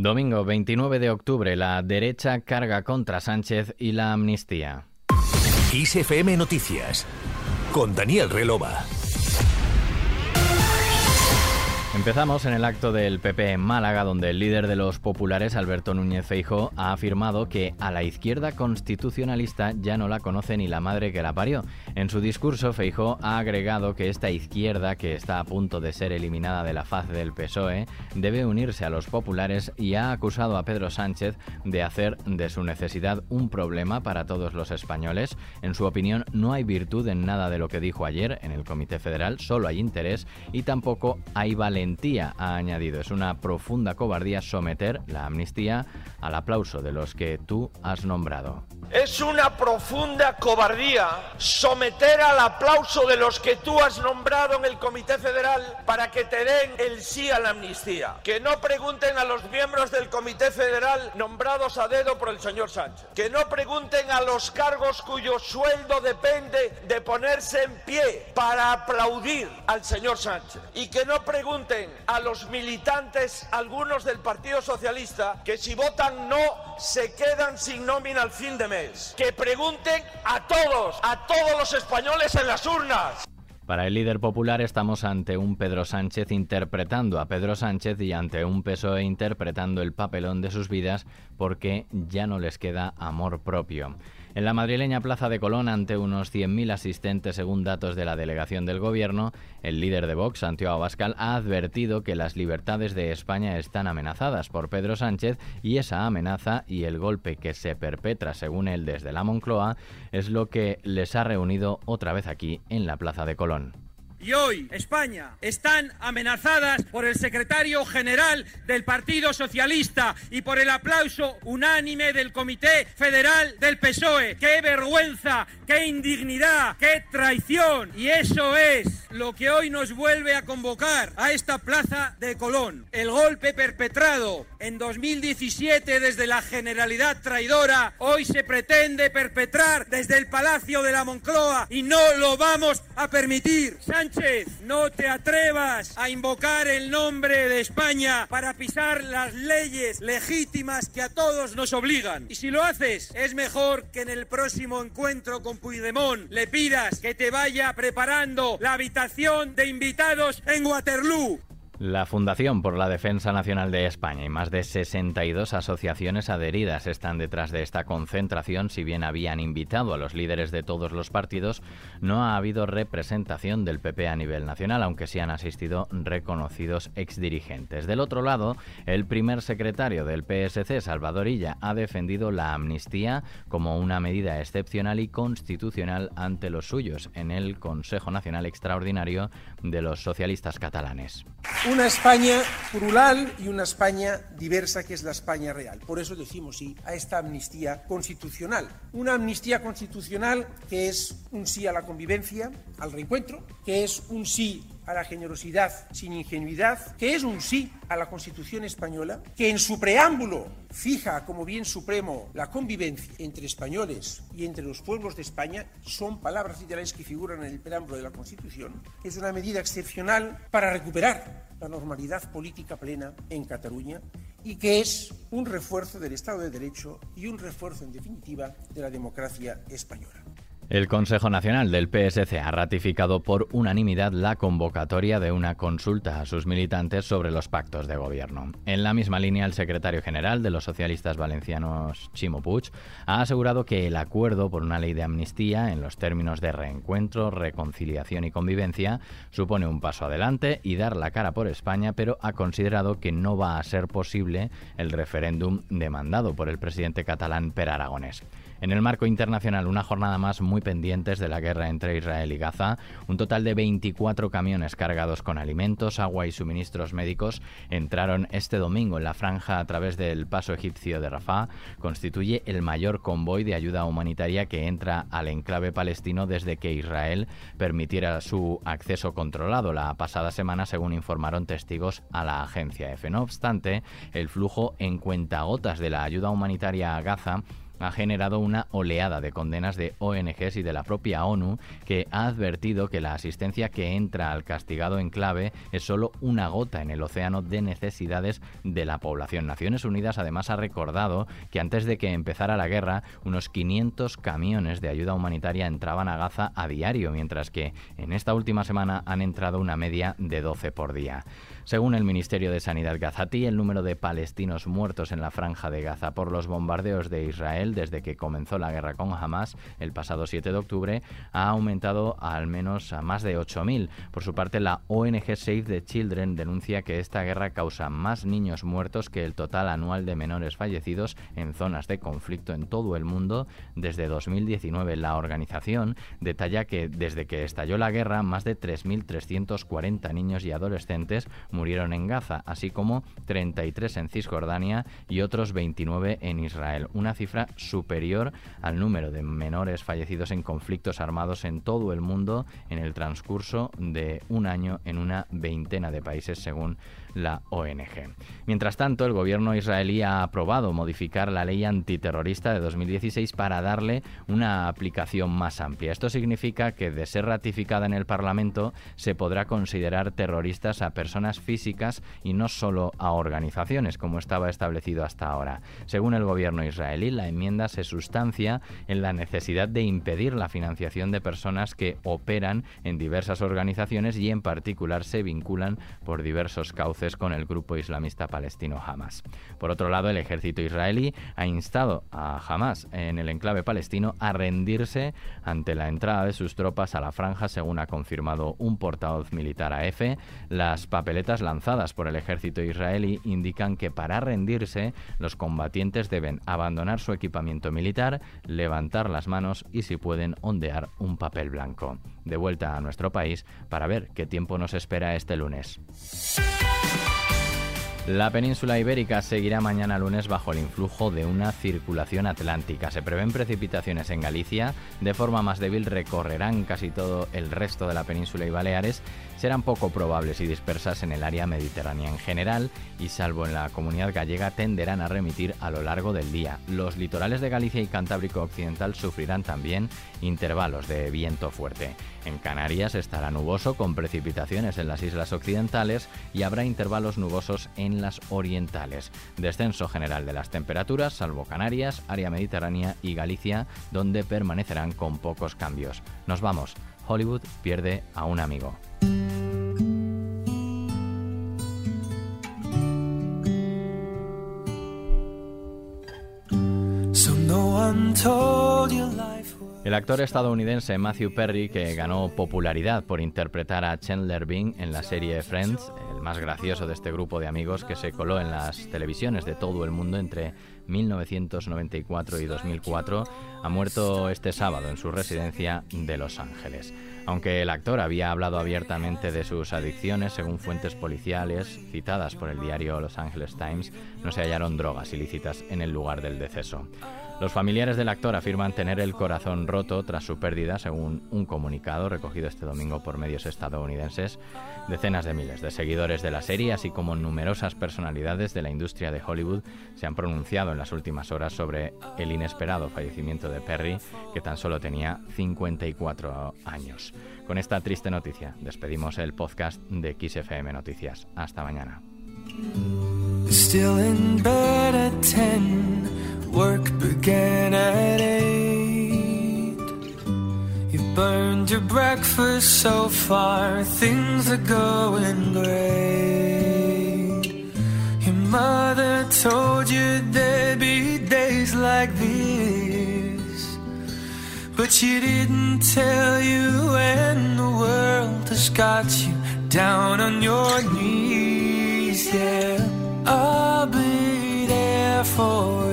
Domingo 29 de octubre, la derecha carga contra Sánchez y la amnistía. ISFM Noticias con Daniel Relova. Empezamos en el acto del PP en Málaga, donde el líder de los populares, Alberto Núñez Feijóo, ha afirmado que a la izquierda constitucionalista ya no la conoce ni la madre que la parió. En su discurso, Feijóo ha agregado que esta izquierda, que está a punto de ser eliminada de la faz del PSOE, debe unirse a los populares y ha acusado a Pedro Sánchez de hacer de su necesidad un problema para todos los españoles. En su opinión, no hay virtud en nada de lo que dijo ayer en el Comité Federal, solo hay interés y tampoco hay valentía ha añadido. Es una profunda cobardía someter la amnistía al aplauso de los que tú has nombrado. Es una profunda cobardía someter al aplauso de los que tú has nombrado en el Comité Federal para que te den el sí a la amnistía. Que no pregunten a los miembros del Comité Federal nombrados a dedo por el señor Sánchez. Que no pregunten a los cargos cuyo sueldo depende de ponerse en pie para aplaudir al señor Sánchez. Y que no pregunten a los militantes, algunos del Partido Socialista, que si votan no se quedan sin nómina al fin de mes. Que pregunten a todos, a todos los españoles en las urnas. Para el líder popular estamos ante un Pedro Sánchez interpretando a Pedro Sánchez y ante un PSOE interpretando el papelón de sus vidas porque ya no les queda amor propio. En la madrileña Plaza de Colón, ante unos 100.000 asistentes según datos de la delegación del Gobierno, el líder de Vox, Santiago Abascal, ha advertido que las libertades de España están amenazadas por Pedro Sánchez y esa amenaza y el golpe que se perpetra, según él, desde la Moncloa, es lo que les ha reunido otra vez aquí en la Plaza de Colón y hoy España están amenazadas por el secretario general del Partido Socialista y por el aplauso unánime del Comité Federal del PSOE. ¡Qué vergüenza! ¡Qué indignidad! ¡Qué traición! Y eso es lo que hoy nos vuelve a convocar a esta plaza de Colón. El golpe perpetrado en 2017 desde la Generalidad traidora, hoy se pretende perpetrar desde el Palacio de la Moncloa y no lo vamos a permitir. Sánchez, no te atrevas a invocar el nombre de España para pisar las leyes legítimas que a todos nos obligan. Y si lo haces, es mejor que en el próximo encuentro con Puigdemont le pidas que te vaya preparando la habitación de invitados en Waterloo. La Fundación por la Defensa Nacional de España y más de 62 asociaciones adheridas están detrás de esta concentración. Si bien habían invitado a los líderes de todos los partidos, no ha habido representación del PP a nivel nacional, aunque sí han asistido reconocidos exdirigentes. Del otro lado, el primer secretario del PSC, Salvador Illa, ha defendido la amnistía como una medida excepcional y constitucional ante los suyos en el Consejo Nacional Extraordinario de los Socialistas Catalanes una España plural y una España diversa que es la España real. Por eso decimos sí a esta amnistía constitucional. Una amnistía constitucional que es un sí a la convivencia, al reencuentro, que es un sí a la generosidad sin ingenuidad, que es un sí a la Constitución española, que en su preámbulo fija como bien supremo la convivencia entre españoles y entre los pueblos de España, son palabras literales que figuran en el preámbulo de la Constitución, es una medida excepcional para recuperar la normalidad política plena en Cataluña y que es un refuerzo del Estado de Derecho y un refuerzo, en definitiva, de la democracia española. El Consejo Nacional del PSC ha ratificado por unanimidad la convocatoria de una consulta a sus militantes sobre los pactos de gobierno. En la misma línea, el secretario general de los socialistas valencianos, Chimo Puig, ha asegurado que el acuerdo por una ley de amnistía en los términos de reencuentro, reconciliación y convivencia supone un paso adelante y dar la cara por España, pero ha considerado que no va a ser posible el referéndum demandado por el presidente catalán Per Aragonés. En el marco internacional, una jornada más muy pendientes de la guerra entre Israel y Gaza. Un total de 24 camiones cargados con alimentos, agua y suministros médicos entraron este domingo en la franja a través del paso egipcio de Rafah. Constituye el mayor convoy de ayuda humanitaria que entra al enclave palestino desde que Israel permitiera su acceso controlado la pasada semana, según informaron testigos a la agencia EFE. No obstante, el flujo en cuentagotas de la ayuda humanitaria a Gaza ha generado una oleada de condenas de ONGs y de la propia ONU que ha advertido que la asistencia que entra al castigado enclave es solo una gota en el océano de necesidades de la población. Naciones Unidas además ha recordado que antes de que empezara la guerra, unos 500 camiones de ayuda humanitaria entraban a Gaza a diario, mientras que en esta última semana han entrado una media de 12 por día. Según el Ministerio de Sanidad gazatí, el número de palestinos muertos en la franja de Gaza por los bombardeos de Israel desde que comenzó la guerra con Hamas el pasado 7 de octubre ha aumentado al menos a más de 8.000. Por su parte, la ONG Save the Children denuncia que esta guerra causa más niños muertos que el total anual de menores fallecidos en zonas de conflicto en todo el mundo desde 2019. La organización detalla que desde que estalló la guerra, más de 3.340 niños y adolescentes murieron en Gaza, así como 33 en Cisjordania y otros 29 en Israel, una cifra superior al número de menores fallecidos en conflictos armados en todo el mundo en el transcurso de un año en una veintena de países, según la ONG. Mientras tanto, el gobierno israelí ha aprobado modificar la ley antiterrorista de 2016 para darle una aplicación más amplia. Esto significa que, de ser ratificada en el Parlamento, se podrá considerar terroristas a personas físicas y no solo a organizaciones, como estaba establecido hasta ahora. Según el gobierno israelí, la enmienda se sustancia en la necesidad de impedir la financiación de personas que operan en diversas organizaciones y en particular se vinculan por diversos cauces con el grupo islamista palestino Hamas. Por otro lado, el ejército israelí ha instado a Hamas en el enclave palestino a rendirse ante la entrada de sus tropas a la franja, según ha confirmado un portavoz militar a. Las papeletas lanzadas por el ejército israelí indican que para rendirse los combatientes deben abandonar su equipamiento militar, levantar las manos y si pueden ondear un papel blanco. De vuelta a nuestro país para ver qué tiempo nos espera este lunes. La península ibérica seguirá mañana lunes bajo el influjo de una circulación atlántica. Se prevén precipitaciones en Galicia, de forma más débil recorrerán casi todo el resto de la península y Baleares, serán poco probables y dispersas en el área mediterránea en general y salvo en la comunidad gallega tenderán a remitir a lo largo del día. Los litorales de Galicia y Cantábrico Occidental sufrirán también intervalos de viento fuerte. En Canarias estará nuboso con precipitaciones en las islas occidentales y habrá intervalos nubosos en las orientales. Descenso general de las temperaturas, salvo Canarias, área mediterránea y Galicia, donde permanecerán con pocos cambios. Nos vamos. Hollywood pierde a un amigo. El actor estadounidense Matthew Perry, que ganó popularidad por interpretar a Chandler Bing en la serie Friends, el más gracioso de este grupo de amigos que se coló en las televisiones de todo el mundo entre 1994 y 2004, ha muerto este sábado en su residencia de Los Ángeles. Aunque el actor había hablado abiertamente de sus adicciones, según fuentes policiales citadas por el diario Los Angeles Times, no se hallaron drogas ilícitas en el lugar del deceso. Los familiares del actor afirman tener el corazón roto tras su pérdida, según un comunicado recogido este domingo por medios estadounidenses. Decenas de miles de seguidores de la serie, así como numerosas personalidades de la industria de Hollywood, se han pronunciado en las últimas horas sobre el inesperado fallecimiento de Perry, que tan solo tenía 54 años. Con esta triste noticia, despedimos el podcast de XFM Noticias. Hasta mañana. Work began at eight. You burned your breakfast so far, things are going great. Your mother told you there'd be days like this, but she didn't tell you when the world has got you down on your knees. Yeah, I'll be there for you. I'll be there for